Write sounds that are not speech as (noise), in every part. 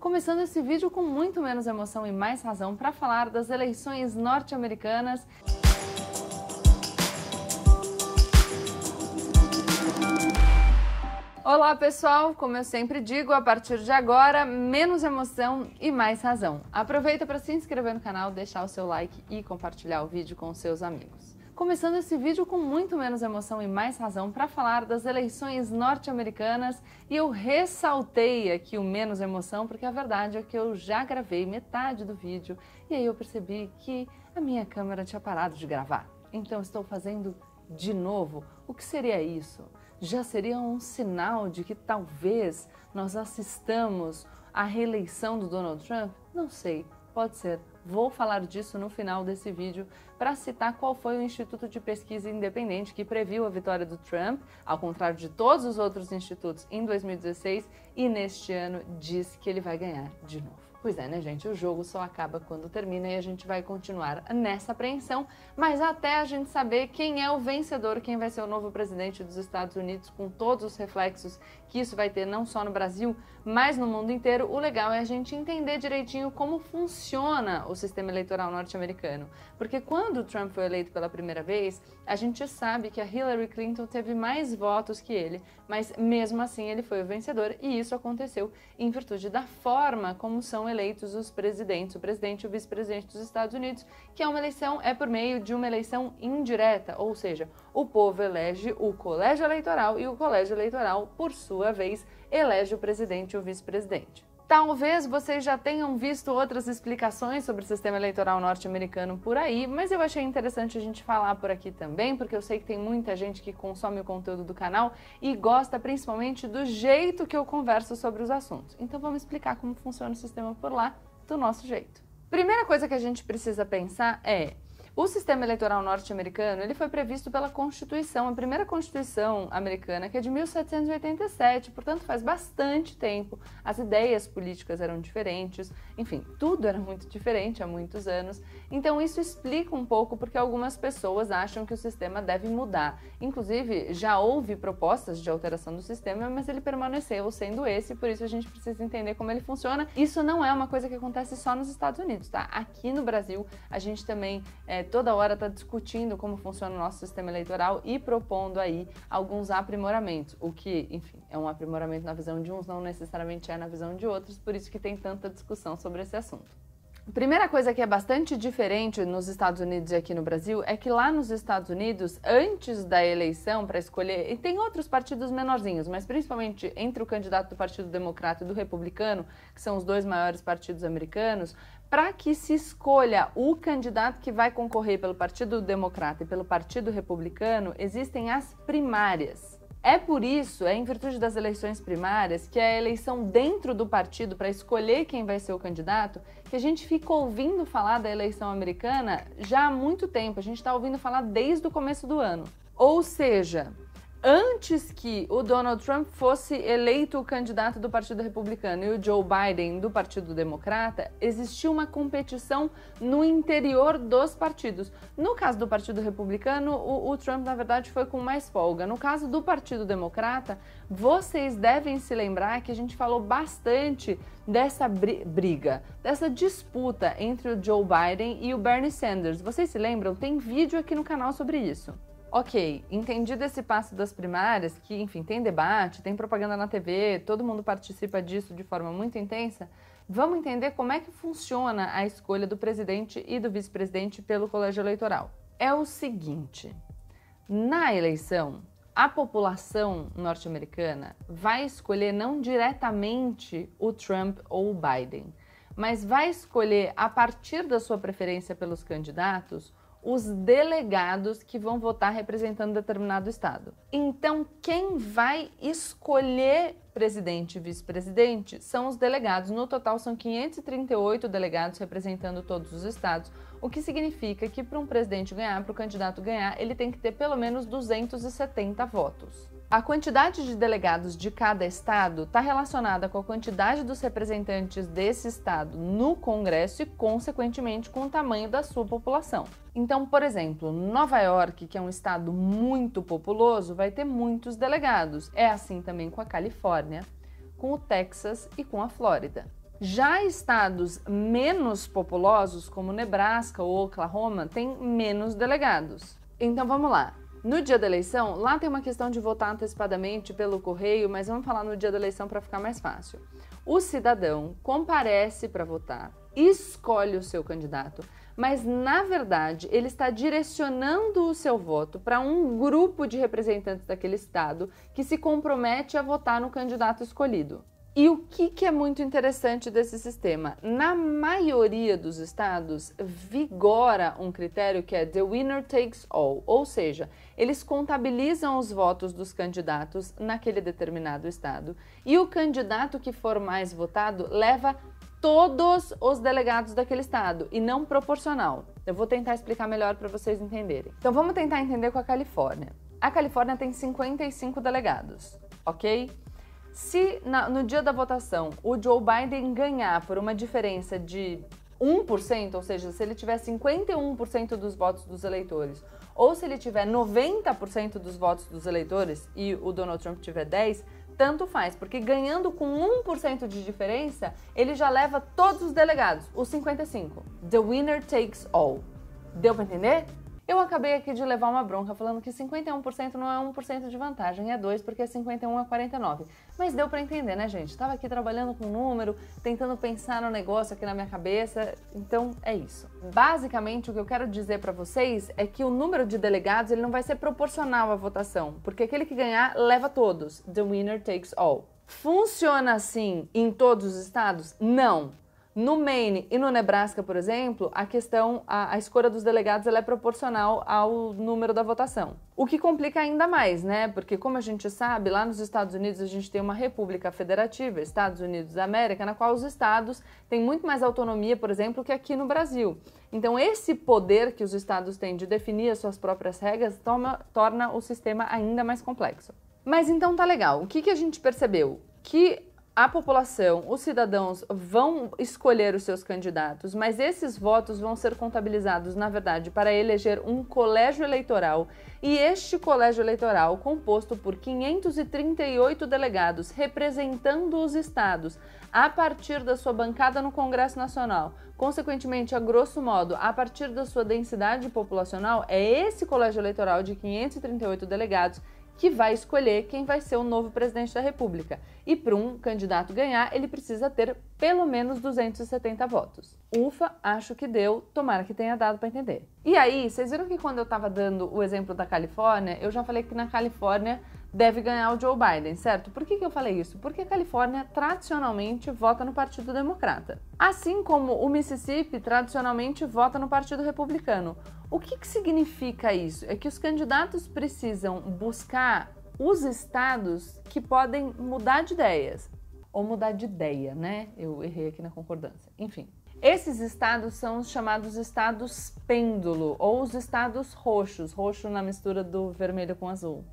Começando esse vídeo com muito menos emoção e mais razão para falar das eleições norte-americanas. Olá pessoal, como eu sempre digo, a partir de agora, menos emoção e mais razão. Aproveita para se inscrever no canal, deixar o seu like e compartilhar o vídeo com seus amigos começando esse vídeo com muito menos emoção e mais razão para falar das eleições norte-americanas e eu ressaltei aqui o menos emoção porque a verdade é que eu já gravei metade do vídeo e aí eu percebi que a minha câmera tinha parado de gravar. Então estou fazendo de novo. O que seria isso? Já seria um sinal de que talvez nós assistamos à reeleição do Donald Trump? Não sei, pode ser. Vou falar disso no final desse vídeo para citar qual foi o instituto de pesquisa independente que previu a vitória do Trump, ao contrário de todos os outros institutos em 2016, e neste ano diz que ele vai ganhar de novo. Pois é, né, gente? O jogo só acaba quando termina e a gente vai continuar nessa apreensão, mas até a gente saber quem é o vencedor, quem vai ser o novo presidente dos Estados Unidos, com todos os reflexos que isso vai ter não só no Brasil, mas no mundo inteiro, o legal é a gente entender direitinho como funciona o sistema eleitoral norte-americano. Porque quando Trump foi eleito pela primeira vez, a gente sabe que a Hillary Clinton teve mais votos que ele, mas mesmo assim ele foi o vencedor e isso aconteceu em virtude da forma como são eleitos os presidentes, o presidente e o vice-presidente dos Estados Unidos, que é uma eleição é por meio de uma eleição indireta, ou seja, o povo elege o colégio eleitoral e o colégio eleitoral, por sua vez, elege o presidente e o vice-presidente. Talvez vocês já tenham visto outras explicações sobre o sistema eleitoral norte-americano por aí, mas eu achei interessante a gente falar por aqui também, porque eu sei que tem muita gente que consome o conteúdo do canal e gosta principalmente do jeito que eu converso sobre os assuntos. Então vamos explicar como funciona o sistema por lá, do nosso jeito. Primeira coisa que a gente precisa pensar é o sistema eleitoral norte-americano ele foi previsto pela Constituição, a primeira Constituição americana, que é de 1787, portanto faz bastante tempo. As ideias políticas eram diferentes, enfim, tudo era muito diferente há muitos anos. Então isso explica um pouco porque algumas pessoas acham que o sistema deve mudar. Inclusive, já houve propostas de alteração do sistema, mas ele permaneceu sendo esse, por isso a gente precisa entender como ele funciona. Isso não é uma coisa que acontece só nos Estados Unidos, tá? Aqui no Brasil, a gente também é, toda hora está discutindo como funciona o nosso sistema eleitoral e propondo aí alguns aprimoramentos, o que, enfim, é um aprimoramento na visão de uns, não necessariamente é na visão de outros, por isso que tem tanta discussão sobre esse assunto. Primeira coisa que é bastante diferente nos Estados Unidos e aqui no Brasil é que lá nos Estados Unidos, antes da eleição para escolher, e tem outros partidos menorzinhos, mas principalmente entre o candidato do Partido Democrata e do Republicano, que são os dois maiores partidos americanos, para que se escolha o candidato que vai concorrer pelo Partido Democrata e pelo Partido Republicano, existem as primárias. É por isso, é em virtude das eleições primárias, que é a eleição dentro do partido para escolher quem vai ser o candidato, que a gente fica ouvindo falar da eleição americana já há muito tempo. A gente está ouvindo falar desde o começo do ano. Ou seja, antes que o Donald Trump fosse eleito o candidato do Partido Republicano e o Joe Biden do Partido Democrata, existia uma competição no interior dos partidos. No caso do Partido Republicano, o, o, Trump, na verdade, foi com mais folga. No caso do Partido Democrata, vocês devem se lembrar que a gente falou bastante dessa briga, dessa disputa entre o Joe Biden e o Bernie Sanders. Vocês se lembram? Tem vídeo aqui no canal sobre isso. Ok, entendido esse passo das primárias, que, enfim, tem debate, tem propaganda na TV, todo mundo participa disso de forma muito intensa, vamos entender como é que funciona a escolha do presidente e do vice-presidente pelo colégio eleitoral. É o seguinte: na eleição, a população norte-americana vai escolher não diretamente o Trump ou o Biden, mas vai escolher, a partir da sua preferência pelos candidatos, os delegados que vão votar representando determinado estado. Então, quem vai escolher presidente e vice-presidente são os delegados. No total, são 538 delegados representando todos os estados, o que significa que para um presidente ganhar, para o candidato ganhar, ele tem que ter pelo menos 270 votos. A quantidade de delegados de cada estado está relacionada com a quantidade dos representantes desse estado no Congresso e, consequentemente, com o tamanho da sua população. Então, por exemplo, Nova York, que é um estado muito populoso, vai ter muitos delegados. É assim também com a Califórnia, com o Texas e com a Flórida. Já estados menos populosos, como Nebraska ou Oklahoma, têm menos delegados. Então vamos lá. No dia da eleição, lá tem uma questão de votar antecipadamente pelo correio, mas vamos falar no dia da eleição para ficar mais fácil. O cidadão comparece para votar, escolhe o seu candidato, mas na verdade ele está direcionando o seu voto para um grupo de representantes daquele estado que se compromete a votar no candidato escolhido. E o que, que, é muito interessante desse sistema? Na maioria dos estados, vigora um critério que é the winner takes all, ou seja, eles contabilizam os votos dos candidatos naquele determinado estado e o candidato que for mais votado leva todos os delegados daquele estado e não proporcional. Eu vou tentar explicar melhor para vocês entenderem. Então vamos tentar entender com a Califórnia. A Califórnia tem 55 delegados, ok? Se na, no dia da votação o Joe Biden ganhar por uma diferença de 1%, ou seja, se ele tiver 51% dos votos dos eleitores, ou se ele tiver 90% dos votos dos eleitores e o Donald Trump tiver 10, tanto faz, porque ganhando com 1% de diferença, ele já leva todos os delegados, os 55. The winner takes all. Deu para entender? Eu acabei aqui de levar uma bronca falando que 51% não é 1% de vantagem, é 2 porque 51 é 49. Mas deu para entender, né, gente? Estava aqui trabalhando com número, tentando pensar no negócio aqui na minha cabeça, então é isso. Basicamente, o que eu quero dizer para vocês é que o número de delegados ele não vai ser proporcional à votação, porque aquele que ganhar leva todos. The winner takes all. Funciona assim em todos os estados? Não. No Maine e no Nebraska, por exemplo, a questão, a, a escolha dos delegados é proporcional ao número da votação. O que complica ainda mais, né? Porque, como a gente sabe, lá nos Estados Unidos a gente tem uma república federativa, Estados Unidos da América, na qual os estados têm muito mais autonomia, por exemplo, que aqui no Brasil. Então, esse poder que os estados têm de definir as suas próprias regras toma, torna o sistema ainda mais complexo. Mas então tá legal. O que, que a gente percebeu? Que a população, os cidadãos vão escolher os seus candidatos, mas esses votos vão ser contabilizados, na verdade, para eleger um colégio eleitoral. E este colégio eleitoral, composto por 538 delegados representando os estados a partir da sua bancada no Congresso Nacional, consequentemente, a grosso modo, a partir da sua densidade populacional, é esse colégio eleitoral de 538 delegados que vai escolher quem vai ser o novo presidente da República. E para um candidato ganhar, ele precisa ter pelo menos 270 votos. Ufa, acho que deu, tomara que tenha dado para entender. E aí, vocês viram que quando eu estava dando o exemplo da Califórnia, eu já falei que na Califórnia deve ganhar o Joe Biden, certo? Por que, que eu falei isso? Porque a Califórnia tradicionalmente vota no Partido Democrata. Assim como o Mississippi tradicionalmente vota no Partido Republicano. O que, que significa isso? É que os candidatos precisam buscar os estados que podem mudar de ideias. Ou mudar de ideia, né? Eu errei aqui na concordância. Enfim. Esses estados são os chamados estados pêndulo ou os estados roxos, roxo na mistura do vermelho com azul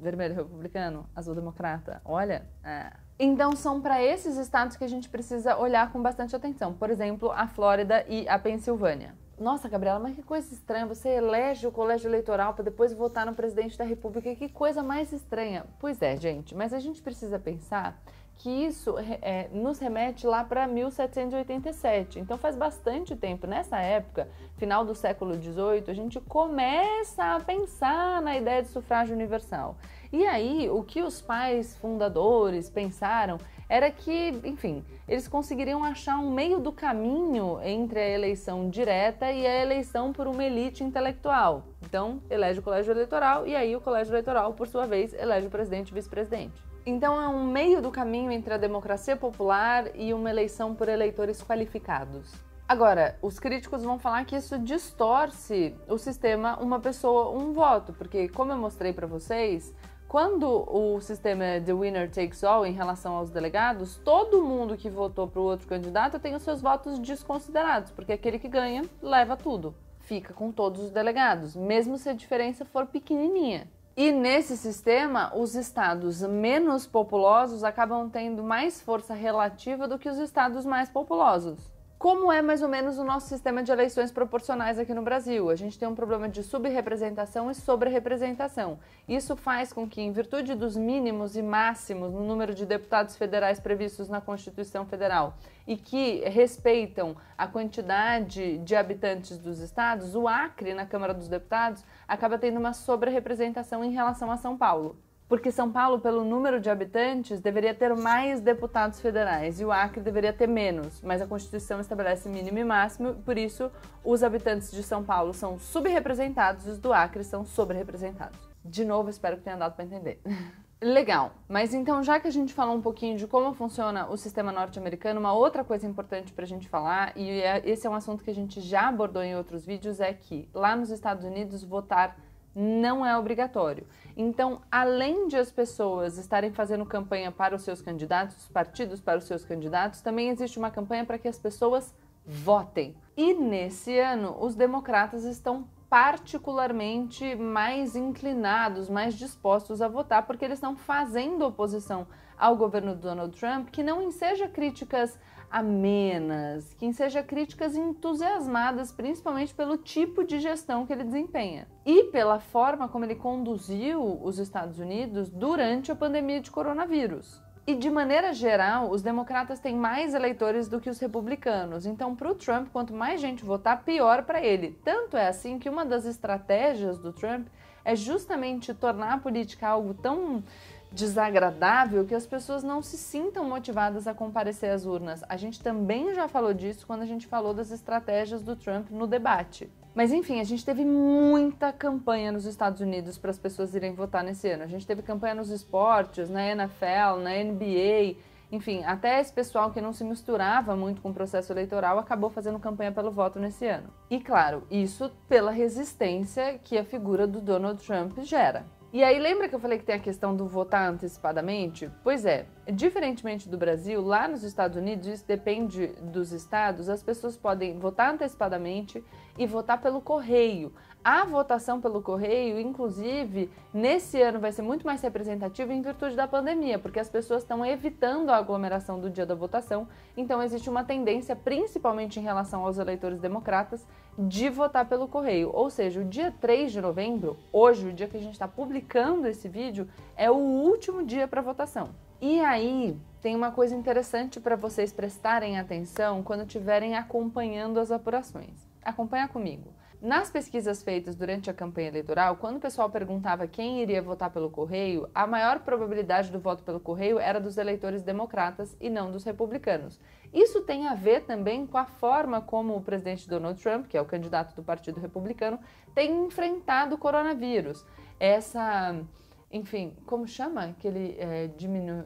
vermelho republicano, azul democrata. Olha, é. Então são para esses estados que a gente precisa olhar com bastante atenção. Por exemplo, a Flórida e a Pensilvânia. Nossa, Gabriela, mas que coisa estranha. Você elege o colégio eleitoral para depois votar no presidente da República. Que coisa mais estranha. Pois é, gente, mas a gente precisa pensar que isso é, nos remete lá para 1787. Então faz bastante tempo. Nessa época, final do século XVIII, a gente começa a pensar na ideia de sufrágio universal. E aí, o que os pais fundadores pensaram era que, enfim, eles conseguiriam achar um meio do caminho entre a eleição direta e a eleição por uma elite intelectual. Então, elege o colégio eleitoral e aí o colégio eleitoral, por sua vez, elege o presidente e vice-presidente. Então é um meio do caminho entre a democracia popular e uma eleição por eleitores qualificados. Agora, os críticos vão falar que isso distorce o sistema uma pessoa, um voto, porque como eu mostrei para vocês, quando o sistema é the winner takes all em relação aos delegados, todo mundo que votou para o outro candidato tem os seus votos desconsiderados, porque aquele que ganha leva tudo, fica com todos os delegados, mesmo se a diferença for pequenininha. E nesse sistema, os estados menos populosos acabam tendo mais força relativa do que os estados mais populosos. Como é mais ou menos o nosso sistema de eleições proporcionais aqui no Brasil. A gente tem um problema de subrepresentação e sobrerepresentação. Isso faz com que, em virtude dos mínimos e máximos no número de deputados federais previstos na Constituição Federal e que respeitam a quantidade de habitantes dos estados, o Acre, na Câmara dos Deputados, acaba tendo uma sobrerepresentação em relação a São Paulo porque São Paulo, pelo número de habitantes, deveria ter mais deputados federais e o Acre deveria ter menos, mas a Constituição estabelece mínimo e máximo, por isso os habitantes de São Paulo são subrepresentados e os do Acre são sobrerepresentados. De novo, espero que tenha dado para entender. (laughs) Legal, mas então já que a gente falou um pouquinho de como funciona o sistema norte-americano, uma outra coisa importante para a gente falar, e é, esse é um assunto que a gente já abordou em outros vídeos, é que lá nos Estados Unidos votar não é obrigatório. Então, além de as pessoas estarem fazendo campanha para os seus candidatos, os partidos para os seus candidatos, também existe uma campanha para que as pessoas votem. E nesse ano, os democratas estão particularmente mais inclinados, mais dispostos a votar, porque eles estão fazendo oposição ao governo do Donald Trump, que não enseja críticas amenas, que seja críticas entusiasmadas, principalmente pelo tipo de gestão que ele desempenha e pela forma como ele conduziu os Estados Unidos durante a pandemia de coronavírus. E de maneira geral, os democratas têm mais eleitores do que os republicanos. Então, para o Trump, quanto mais gente votar, pior para ele. Tanto é assim que uma das estratégias do Trump é justamente tornar a política algo tão desagradável que as pessoas não se sintam motivadas a comparecer às urnas. A gente também já falou disso quando a gente falou das estratégias do Trump no debate. Mas enfim, a gente teve muita campanha nos Estados Unidos para as pessoas irem votar nesse ano. A gente teve campanha nos esportes, na NFL, na NBA, enfim, até esse pessoal que não se misturava muito com o processo eleitoral acabou fazendo campanha pelo voto nesse ano. E claro, isso pela resistência que a figura do Donald Trump gera. E aí, lembra que eu falei que tem a questão do votar antecipadamente? Pois é, diferentemente do Brasil, lá nos Estados Unidos, isso depende dos estados, as pessoas podem votar antecipadamente e votar pelo correio. A votação pelo correio, inclusive, nesse ano vai ser muito mais representativa em virtude da pandemia, porque as pessoas estão evitando a aglomeração do dia da votação. Então, existe uma tendência, principalmente em relação aos eleitores democratas, de votar pelo correio. Ou seja, o dia 3 de novembro, hoje, o dia que a gente está publicando esse vídeo, é o último dia para votação. E aí, tem uma coisa interessante para vocês prestarem atenção quando estiverem acompanhando as apurações. Acompanha comigo. Nas pesquisas feitas durante a campanha eleitoral, quando o pessoal perguntava quem iria votar pelo correio, a maior probabilidade do voto pelo correio era dos eleitores democratas e não dos republicanos. Isso tem a ver também com a forma como o presidente Donald Trump, que é o candidato do Partido Republicano, tem enfrentado o coronavírus. Essa, enfim, como chama que ele é, diminu...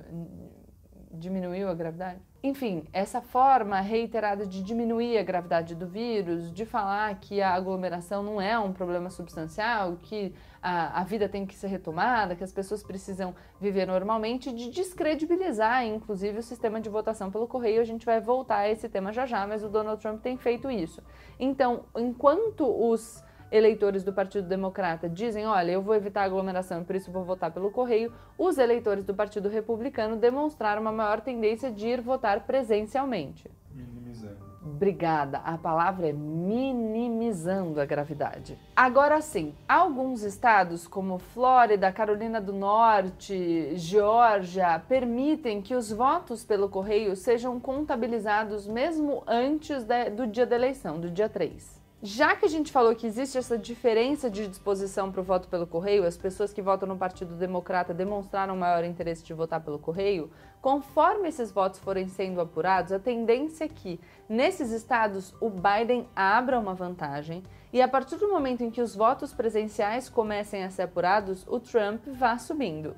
diminuiu a gravidade? Enfim, essa forma reiterada de diminuir a gravidade do vírus, de falar que a aglomeração não é um problema substancial, que a, a vida tem que ser retomada, que as pessoas precisam viver normalmente, de descredibilizar, inclusive, o sistema de votação pelo correio. A gente vai voltar a esse tema já já, mas o Donald Trump tem feito isso. Então, enquanto os eleitores do Partido Democrata dizem: olha, eu vou evitar aglomeração por isso vou votar pelo correio, os eleitores do Partido Republicano demonstraram uma maior tendência de ir votar presencialmente. Minimizando. Obrigada. A palavra é minimizando a gravidade. Agora sim, alguns estados como Flórida, Carolina do Norte, Geórgia permitem que os votos pelo correio sejam contabilizados mesmo antes de, do dia da eleição, do dia 3. Já que a gente falou que existe essa diferença de disposição para o voto pelo correio, as pessoas que votam no Partido Democrata demonstraram maior interesse de votar pelo correio, conforme esses votos forem sendo apurados, a tendência é que nesses estados o Biden abra uma vantagem e a partir do momento em que os votos presenciais comecem a ser apurados, o Trump vá subindo.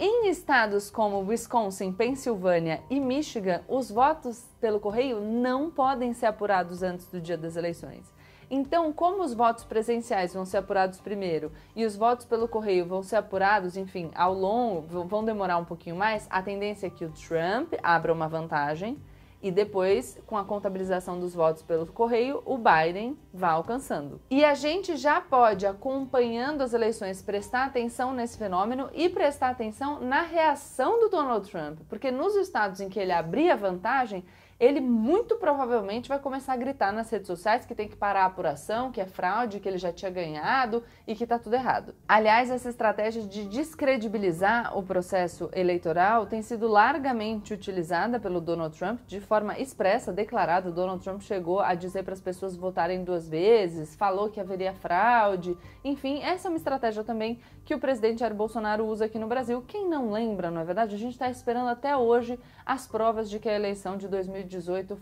Em estados como Wisconsin, Pensilvânia e Michigan, os votos pelo correio não podem ser apurados antes do dia das eleições. Então, como os votos presenciais vão ser apurados primeiro e os votos pelo correio vão ser apurados, enfim, ao longo, vão demorar um pouquinho mais, a tendência é que o Trump abra uma vantagem e depois, com a contabilização dos votos pelo correio, o Biden vai alcançando. E a gente já pode, acompanhando as eleições, prestar atenção nesse fenômeno e prestar atenção na reação do Donald Trump, porque nos estados em que ele abria vantagem, ele muito provavelmente vai começar a gritar nas redes sociais que tem que parar a apuração, que é fraude, que ele já tinha ganhado e que tá tudo errado. Aliás, essa estratégia de descredibilizar o processo eleitoral tem sido largamente utilizada pelo Donald Trump de forma expressa, declarada. Donald Trump chegou a dizer para as pessoas votarem duas vezes, falou que haveria fraude. Enfim, essa é uma estratégia também que o presidente Jair Bolsonaro usa aqui no Brasil. Quem não lembra, não é verdade? A gente está esperando até hoje as provas de que a eleição de 2018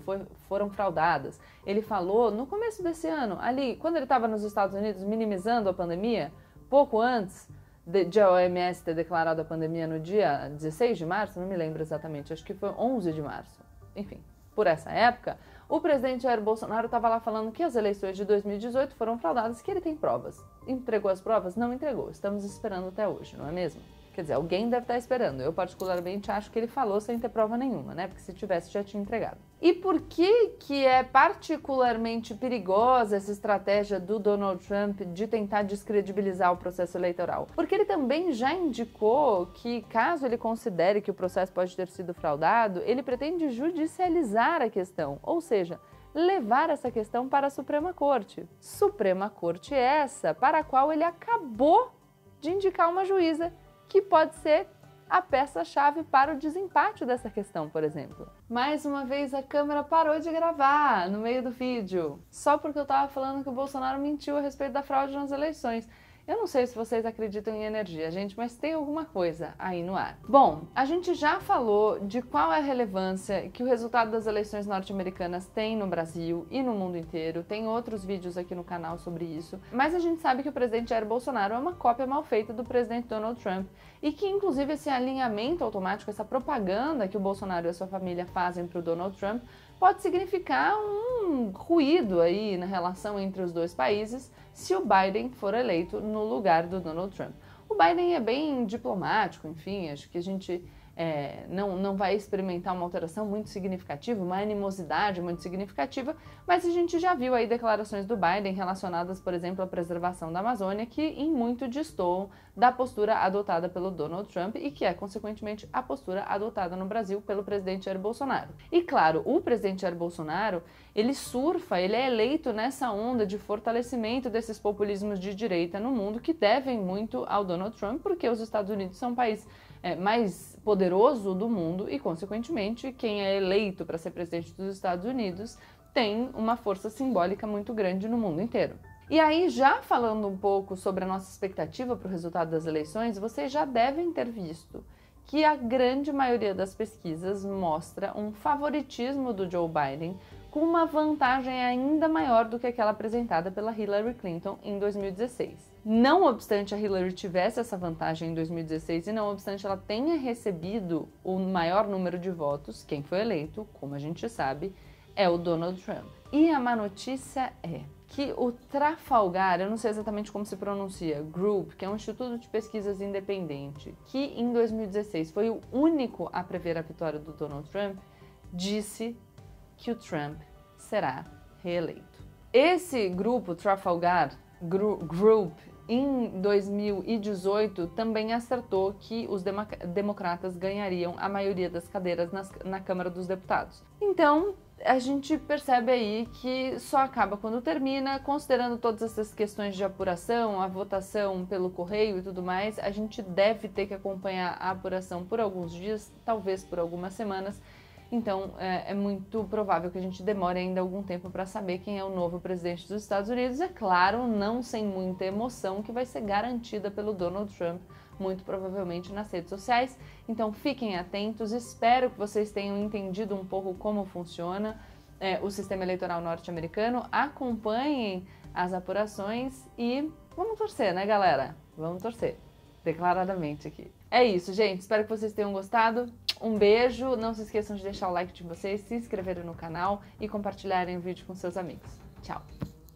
foi, foram fraudadas. Ele falou no começo desse ano, ali, quando ele estava nos Estados Unidos minimizando a pandemia, pouco antes de, de, a OMS ter declarado a pandemia no dia 16 de março, não me lembro exatamente, acho que foi 11 de março. Enfim, por essa época, o presidente Jair Bolsonaro estava lá falando que as eleições de 2018 foram fraudadas, que ele tem provas. Entregou as provas? Não entregou. Estamos esperando até hoje, não é mesmo? Quer dizer, alguém deve estar esperando. Eu, particularmente, acho que ele falou sem ter prova nenhuma, né? Porque se tivesse, já tinha entregado. E por que, que é particularmente perigosa essa estratégia do Donald Trump de tentar descredibilizar o processo eleitoral? Porque ele também já indicou que, caso ele considere que o processo pode ter sido fraudado, ele pretende judicializar a questão, ou seja, levar essa questão para a Suprema Corte. Suprema Corte essa para a qual ele acabou de indicar uma juíza que pode ser a peça-chave para o desempate dessa questão, por exemplo. Mais uma vez a câmera parou de gravar no meio do vídeo, só porque eu estava falando que o Bolsonaro mentiu a respeito da fraude nas eleições. Eu não sei se vocês acreditam em energia, gente, mas tem alguma coisa aí no ar. Bom, a gente já falou de qual é a relevância que o resultado das eleições norte-americanas tem no Brasil e no mundo inteiro. Tem outros vídeos aqui no canal sobre isso. Mas a gente sabe que o presidente Jair Bolsonaro é uma cópia mal feita do presidente Donald Trump e que, inclusive, esse alinhamento automático, essa propaganda que o Bolsonaro e a sua família fazem para o Donald Trump, pode significar um ruído aí na relação entre os dois países se o Biden for eleito no lugar do Donald Trump. O Biden é bem diplomático, enfim, acho que a gente é, não, não vai experimentar uma alteração muito significativa, uma animosidade muito significativa, mas a gente já viu aí declarações do Biden relacionadas, por exemplo, à preservação da Amazônia, que em muito destoam da postura adotada pelo Donald Trump e que é, consequentemente, a postura adotada no Brasil pelo presidente Jair Bolsonaro. E claro, o presidente Jair Bolsonaro, ele surfa, ele é eleito nessa onda de fortalecimento desses populismos de direita no mundo que devem muito ao Donald Trump, porque os Estados Unidos são um país é, mais poderoso do mundo e, consequentemente, quem é eleito para ser presidente dos Estados Unidos tem uma força simbólica muito grande no mundo inteiro. E aí, já falando um pouco sobre a nossa expectativa para o resultado das eleições, vocês já devem ter visto que a grande maioria das pesquisas mostra um favoritismo do Joe Biden com uma vantagem ainda maior do que aquela apresentada pela Hillary Clinton em 2016. Não obstante a Hillary tivesse essa vantagem em 2016 e não obstante ela tenha recebido o maior número de votos, quem foi eleito, como a gente sabe, é o Donald Trump. E a má notícia é que o Trafalgar, eu não sei exatamente como se pronuncia, Group, que é um instituto de pesquisas independente, que em 2016 foi o único a prever a vitória do Donald Trump, disse que o Trump será reeleito. Esse grupo, Trafalgar Group, em 2018 também acertou que os democratas ganhariam a maioria das cadeiras na Câmara dos Deputados. Então, a gente percebe aí que só acaba quando termina, considerando todas essas questões de apuração, a votação pelo correio e tudo mais, a gente deve ter que acompanhar a apuração por alguns dias, talvez por algumas semanas, então, é, é, muito provável que a gente demore ainda algum tempo para saber quem é o novo presidente dos Estados Unidos. É claro, não sem muita emoção, que vai ser garantida pelo Donald Trump, muito provavelmente nas redes sociais. Então, fiquem atentos. Espero que vocês tenham entendido um pouco como funciona é, o sistema eleitoral norte-americano. Acompanhem as apurações e vamos torcer, né, galera? Vamos torcer. Declaradamente aqui. É isso, gente. Espero que vocês tenham gostado. Um beijo, não se esqueçam de deixar o like de vocês, se inscreverem no canal e compartilharem o vídeo com seus amigos. Tchau!